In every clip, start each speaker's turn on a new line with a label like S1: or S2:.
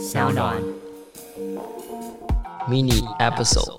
S1: 小暖
S2: mini episode。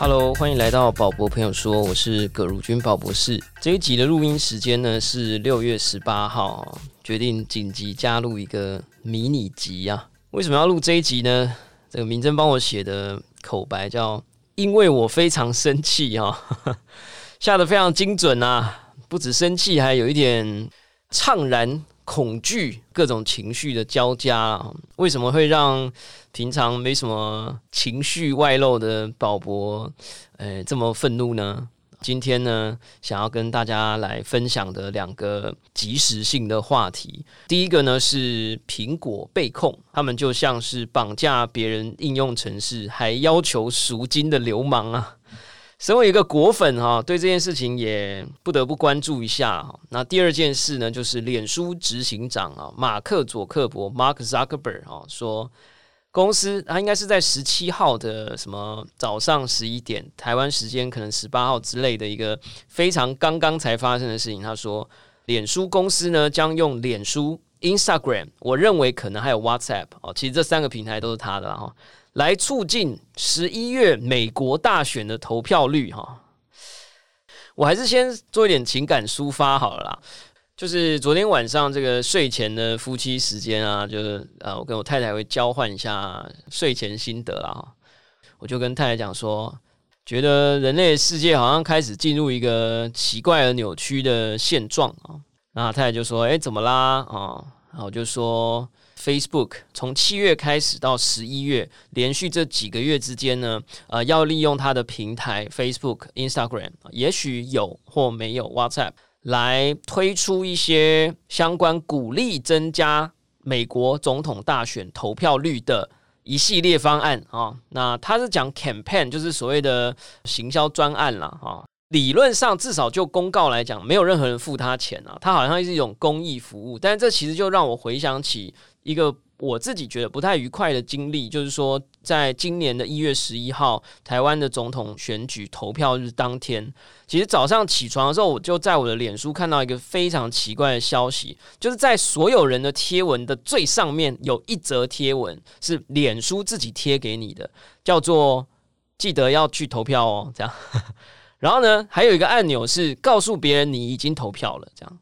S2: Hello，欢迎来到宝博朋友说，我是葛如君宝博士。这一集的录音时间呢是六月十八号，决定紧急加入一个迷你集啊。为什么要录这一集呢？这个明真帮我写的口白叫“因为我非常生气”哈，下的非常精准啊，不止生气，还有一点怅然。恐惧各种情绪的交加啊，为什么会让平常没什么情绪外露的宝博，呃，这么愤怒呢？今天呢，想要跟大家来分享的两个即时性的话题，第一个呢是苹果被控，他们就像是绑架别人应用程式，还要求赎金的流氓啊。身为一个果粉哈，对这件事情也不得不关注一下哈。那第二件事呢，就是脸书执行长啊，马克佐克伯 （Mark Zuckerberg） 啊，说公司他应该是在十七号的什么早上十一点，台湾时间可能十八号之类的一个非常刚刚才发生的事情。他说，脸书公司呢将用脸书、Instagram，我认为可能还有 WhatsApp 哦，其实这三个平台都是他的哈。来促进十一月美国大选的投票率哈，我还是先做一点情感抒发好了啦。就是昨天晚上这个睡前的夫妻时间啊，就是呃，我跟我太太会交换一下睡前心得啦。我就跟太太讲说，觉得人类世界好像开始进入一个奇怪而扭曲的现状啊。那太太就说：“哎，怎么啦？”啊，然后我就说。Facebook 从七月开始到十一月，连续这几个月之间呢，呃，要利用它的平台 Facebook、Instagram，也许有或没有 WhatsApp，来推出一些相关鼓励增加美国总统大选投票率的一系列方案啊。那他是讲 campaign，就是所谓的行销专案了啊。理论上，至少就公告来讲，没有任何人付他钱啊，他好像是一种公益服务。但这其实就让我回想起。一个我自己觉得不太愉快的经历，就是说，在今年的一月十一号，台湾的总统选举投票日当天，其实早上起床的时候，我就在我的脸书看到一个非常奇怪的消息，就是在所有人的贴文的最上面有一则贴文是脸书自己贴给你的，叫做“记得要去投票哦”这样。然后呢，还有一个按钮是告诉别人你已经投票了这样。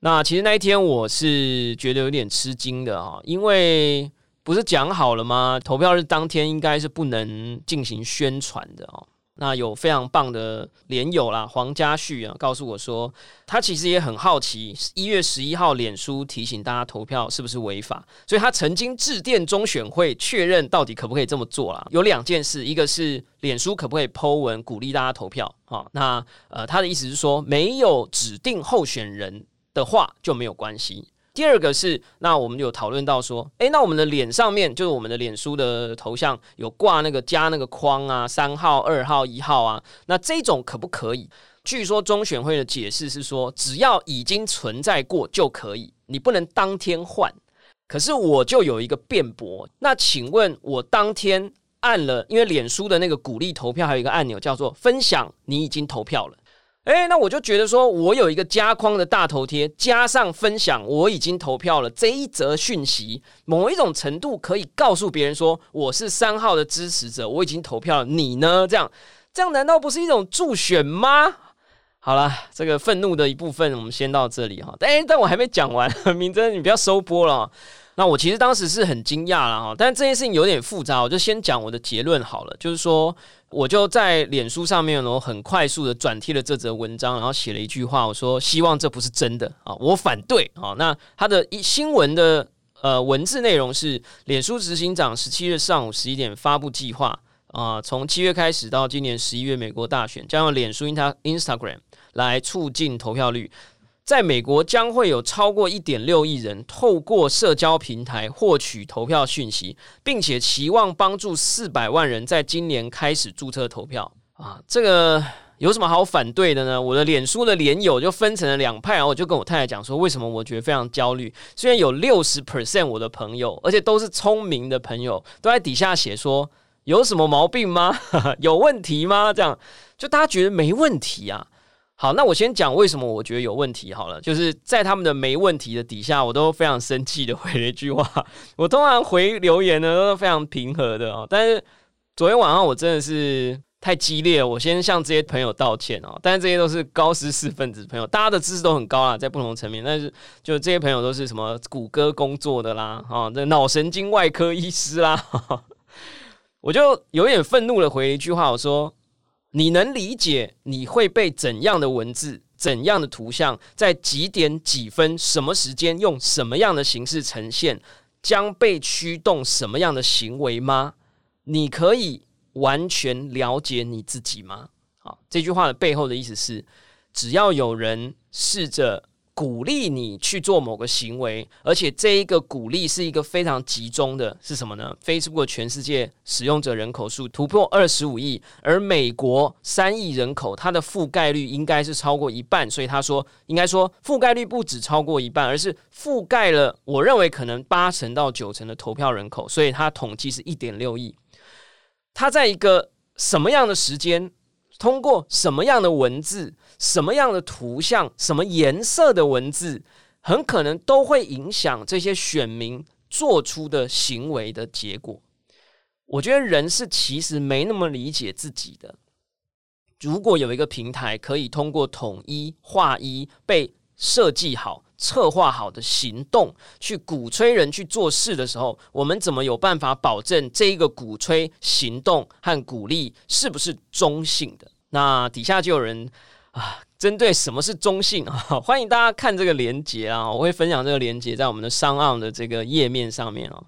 S2: 那其实那一天我是觉得有点吃惊的哈，因为不是讲好了吗？投票日当天应该是不能进行宣传的哦。那有非常棒的连友啦，黄家旭啊，告诉我说，他其实也很好奇，一月十一号脸书提醒大家投票是不是违法，所以他曾经致电中选会确认到底可不可以这么做啦。有两件事，一个是脸书可不可以 Po 文鼓励大家投票啊？那呃，他的意思是说，没有指定候选人。的话就没有关系。第二个是，那我们有讨论到说，诶，那我们的脸上面就是我们的脸书的头像有挂那个加那个框啊，三号、二号、一号啊，那这种可不可以？据说中选会的解释是说，只要已经存在过就可以，你不能当天换。可是我就有一个辩驳，那请问我当天按了，因为脸书的那个鼓励投票还有一个按钮叫做分享，你已经投票了。哎，那我就觉得说，我有一个加框的大头贴，加上分享，我已经投票了这一则讯息，某一种程度可以告诉别人说，我是三号的支持者，我已经投票了。你呢？这样，这样难道不是一种助选吗？好了，这个愤怒的一部分，我们先到这里哈。哎，但我还没讲完，明真，你不要收播了。那我其实当时是很惊讶了哈，但这件事情有点复杂，我就先讲我的结论好了。就是说，我就在脸书上面呢，很快速的转贴了这则文章，然后写了一句话，我说希望这不是真的啊，我反对啊。那他的一新闻的呃文字内容是，脸书执行长十七日上午十一点发布计划啊，从七月开始到今年十一月美国大选，将用脸书 Insta Instagram 来促进投票率。在美国将会有超过一点六亿人透过社交平台获取投票讯息，并且期望帮助四百万人在今年开始注册投票啊！这个有什么好反对的呢？我的脸书的连友就分成了两派，然后我就跟我太太讲说，为什么我觉得非常焦虑？虽然有六十 percent 我的朋友，而且都是聪明的朋友，都在底下写说有什么毛病吗？有问题吗？这样就大家觉得没问题啊。好，那我先讲为什么我觉得有问题好了，就是在他们的没问题的底下，我都非常生气的回了一句话。我通常回留言呢都是非常平和的哦，但是昨天晚上我真的是太激烈了，我先向这些朋友道歉哦。但是这些都是高知识分子朋友，大家的知识都很高啊，在不同层面，但是就这些朋友都是什么谷歌工作的啦，啊，这脑神经外科医师啦，我就有点愤怒的回一句话，我说。你能理解你会被怎样的文字、怎样的图像，在几点几分、什么时间用什么样的形式呈现，将被驱动什么样的行为吗？你可以完全了解你自己吗？好，这句话的背后的意思是，只要有人试着。鼓励你去做某个行为，而且这一个鼓励是一个非常集中的，是什么呢？Facebook 全世界使用者人口数突破二十五亿，而美国三亿人口，它的覆盖率应该是超过一半，所以他说，应该说覆盖率不止超过一半，而是覆盖了，我认为可能八成到九成的投票人口，所以他统计是一点六亿。他在一个什么样的时间？通过什么样的文字、什么样的图像、什么颜色的文字，很可能都会影响这些选民做出的行为的结果。我觉得人是其实没那么理解自己的。如果有一个平台可以通过统一、划一、被设计好、策划好的行动，去鼓吹人去做事的时候，我们怎么有办法保证这一个鼓吹行动和鼓励是不是中性的？那底下就有人啊，针对什么是中性啊，欢迎大家看这个连接啊，我会分享这个连接在我们的商岸的这个页面上面哦。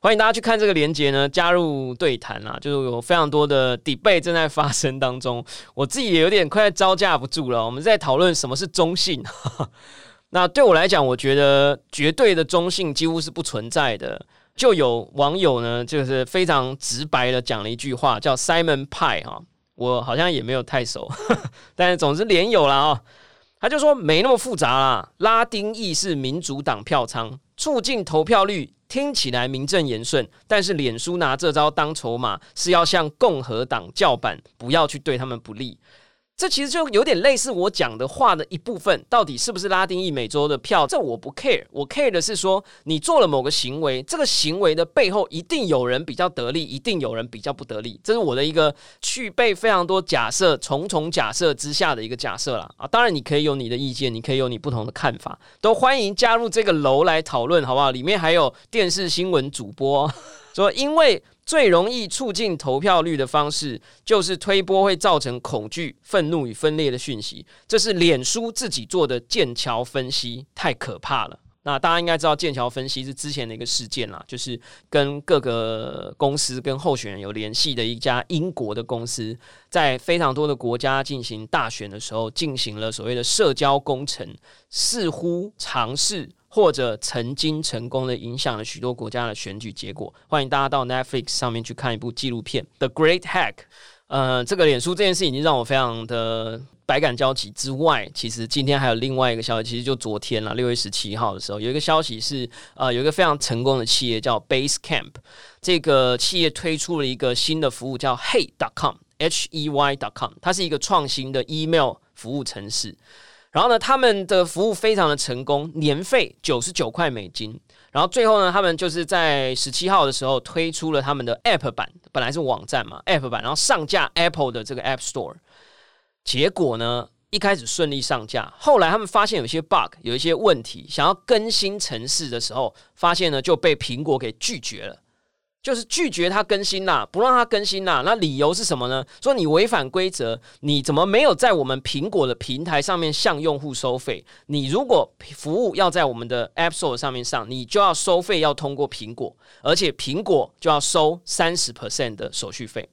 S2: 欢迎大家去看这个连接呢，加入对谈啊，就是有非常多的 debate 正在发生当中，我自己也有点快招架不住了。我们在讨论什么是中性，那对我来讲，我觉得绝对的中性几乎是不存在的。就有网友呢，就是非常直白的讲了一句话，叫 Simon Pie 哈。我好像也没有太熟，但是总之连有了啊。他就说没那么复杂啦，拉丁裔是民主党票仓，促进投票率，听起来名正言顺。但是脸书拿这招当筹码，是要向共和党叫板，不要去对他们不利。这其实就有点类似我讲的话的一部分，到底是不是拉丁裔美洲的票？这我不 care，我 care 的是说，你做了某个行为，这个行为的背后一定有人比较得利，一定有人比较不得利，这是我的一个具备非常多假设、重重假设之下的一个假设了啊！当然，你可以有你的意见，你可以有你不同的看法，都欢迎加入这个楼来讨论，好不好？里面还有电视新闻主播说，因为。最容易促进投票率的方式，就是推波会造成恐惧、愤怒与分裂的讯息。这是脸书自己做的剑桥分析，太可怕了。那大家应该知道，剑桥分析是之前的一个事件啦，就是跟各个公司跟候选人有联系的一家英国的公司，在非常多的国家进行大选的时候，进行了所谓的社交工程，似乎尝试。或者曾经成功的影响了许多国家的选举结果。欢迎大家到 Netflix 上面去看一部纪录片《The Great Hack》。呃，这个脸书这件事已经让我非常的百感交集。之外，其实今天还有另外一个消息，其实就昨天了，六月十七号的时候，有一个消息是，呃，有一个非常成功的企业叫 Basecamp，这个企业推出了一个新的服务叫 Hey.com，H E Y.com，它是一个创新的 email 服务程式。然后呢，他们的服务非常的成功，年费九十九块美金。然后最后呢，他们就是在十七号的时候推出了他们的 App 版，本来是网站嘛，App 版，然后上架 Apple 的这个 App Store。结果呢，一开始顺利上架，后来他们发现有一些 bug，有一些问题，想要更新城市的时候，发现呢就被苹果给拒绝了。就是拒绝它更新啦，不让它更新啦。那理由是什么呢？说你违反规则，你怎么没有在我们苹果的平台上面向用户收费？你如果服务要在我们的 App Store 上面上，你就要收费，要通过苹果，而且苹果就要收三十 percent 的手续费。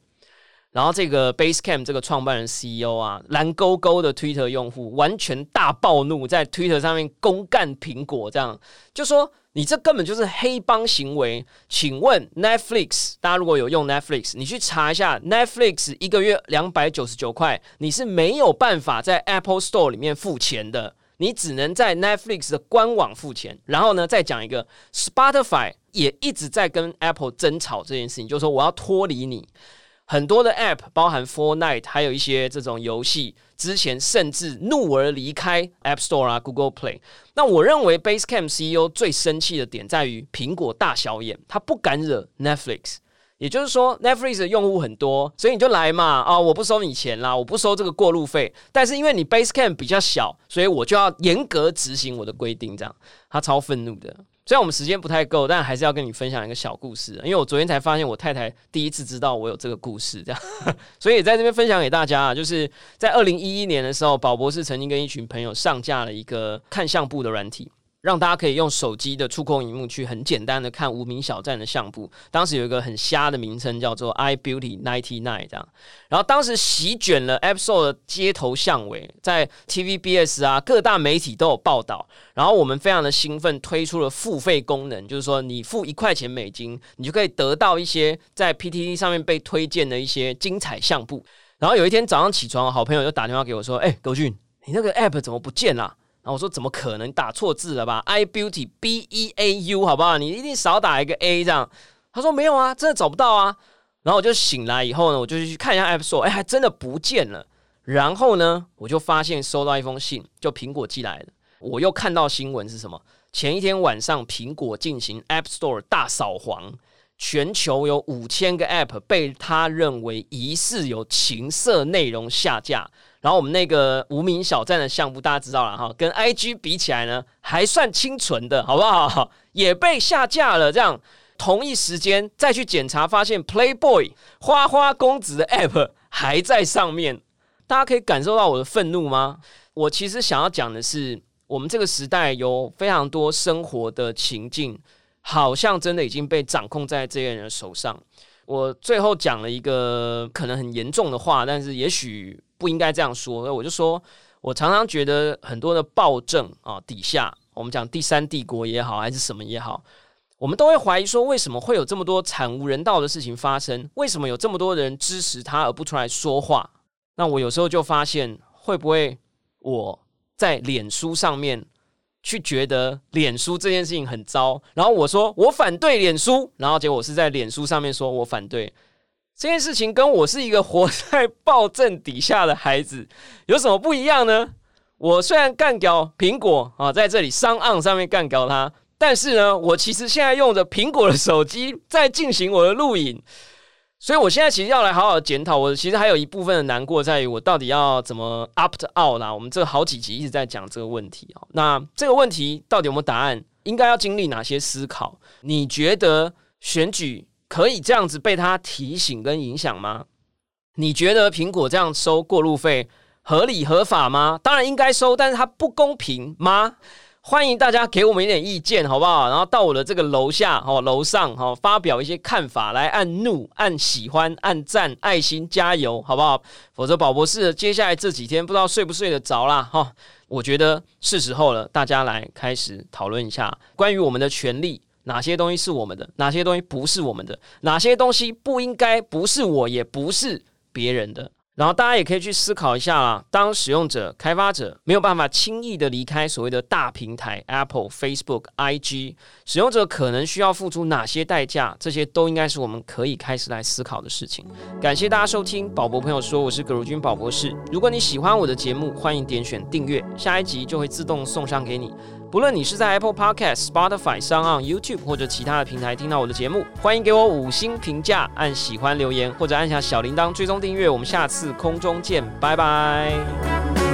S2: 然后这个 Basecamp 这个创办人 CEO 啊，蓝勾勾的 Twitter 用户完全大暴怒，在 Twitter 上面公干苹果，这样就说。你这根本就是黑帮行为！请问 Netflix，大家如果有用 Netflix，你去查一下 Netflix 一个月两百九十九块，你是没有办法在 Apple Store 里面付钱的，你只能在 Netflix 的官网付钱。然后呢，再讲一个 Spotify 也一直在跟 Apple 争吵这件事情，就是说我要脱离你。很多的 App，包含 Fortnite，还有一些这种游戏，之前甚至怒而离开 App Store 啊，Google Play。那我认为 Basecamp CEO 最生气的点在于苹果大小眼，他不敢惹 Netflix。也就是说，Netflix 的用户很多，所以你就来嘛啊！我不收你钱啦，我不收这个过路费。但是因为你 Basecamp 比较小，所以我就要严格执行我的规定。这样，他超愤怒的。虽然我们时间不太够，但还是要跟你分享一个小故事。因为我昨天才发现，我太太第一次知道我有这个故事，这样，所以在这边分享给大家啊。就是在二零一一年的时候，宝博士曾经跟一群朋友上架了一个看相簿的软体。让大家可以用手机的触控荧幕去很简单的看无名小站的相簿。当时有一个很瞎的名称叫做 i Beauty Ninety Nine 这样。然后当时席卷了 App Store 的街头巷尾，在 TVBS 啊各大媒体都有报道。然后我们非常的兴奋，推出了付费功能，就是说你付一块钱美金，你就可以得到一些在 PTT 上面被推荐的一些精彩相簿。然后有一天早上起床，好朋友就打电话给我说：“哎，狗俊，你那个 App 怎么不见了？”然后我说怎么可能打错字了吧？I Beauty B E A U 好不好？你一定少打一个 A 这样。他说没有啊，真的找不到啊。然后我就醒来以后呢，我就去看一下 App Store，哎，还真的不见了。然后呢，我就发现收到一封信，就苹果寄来的。我又看到新闻是什么？前一天晚上，苹果进行 App Store 大扫黄，全球有五千个 App 被他认为疑似有情色内容下架。然后我们那个无名小站的项目，大家知道了哈，跟 IG 比起来呢，还算清纯的，好不好？也被下架了。这样同一时间再去检查，发现 Playboy 花花公子的 App 还在上面。大家可以感受到我的愤怒吗？我其实想要讲的是，我们这个时代有非常多生活的情境，好像真的已经被掌控在这些人的手上。我最后讲了一个可能很严重的话，但是也许。不应该这样说，我就说，我常常觉得很多的暴政啊底下，我们讲第三帝国也好，还是什么也好，我们都会怀疑说，为什么会有这么多惨无人道的事情发生？为什么有这么多人支持他而不出来说话？那我有时候就发现，会不会我在脸书上面去觉得脸书这件事情很糟，然后我说我反对脸书，然后结果我是在脸书上面说我反对。这件事情跟我是一个活在暴政底下的孩子有什么不一样呢？我虽然干掉苹果啊，在这里商岸上面干掉它，但是呢，我其实现在用着苹果的手机在进行我的录影，所以我现在其实要来好好检讨。我其实还有一部分的难过在于，我到底要怎么 opt out 啦？我们这好几集一直在讲这个问题啊。那这个问题到底有没有答案？应该要经历哪些思考？你觉得选举？可以这样子被他提醒跟影响吗？你觉得苹果这样收过路费合理合法吗？当然应该收，但是它不公平吗？欢迎大家给我们一点意见，好不好？然后到我的这个楼下哦，楼上哈，发表一些看法，来按怒、按喜欢、按赞、爱心，加油，好不好？否则宝博士接下来这几天不知道睡不睡得着啦哈。我觉得是时候了，大家来开始讨论一下关于我们的权利。哪些东西是我们的？哪些东西不是我们的？哪些东西不应该不是我，也不是别人的？然后大家也可以去思考一下啊，当使用者、开发者没有办法轻易的离开所谓的大平台 Apple、Facebook、IG，使用者可能需要付出哪些代价？这些都应该是我们可以开始来思考的事情。感谢大家收听宝博朋友说，我是葛如君宝博士。如果你喜欢我的节目，欢迎点选订阅，下一集就会自动送上给你。无论你是在 Apple Podcast、Spotify、上 on YouTube 或者其他的平台听到我的节目，欢迎给我五星评价，按喜欢留言或者按下小铃铛追踪订阅。我们下次空中见，拜拜。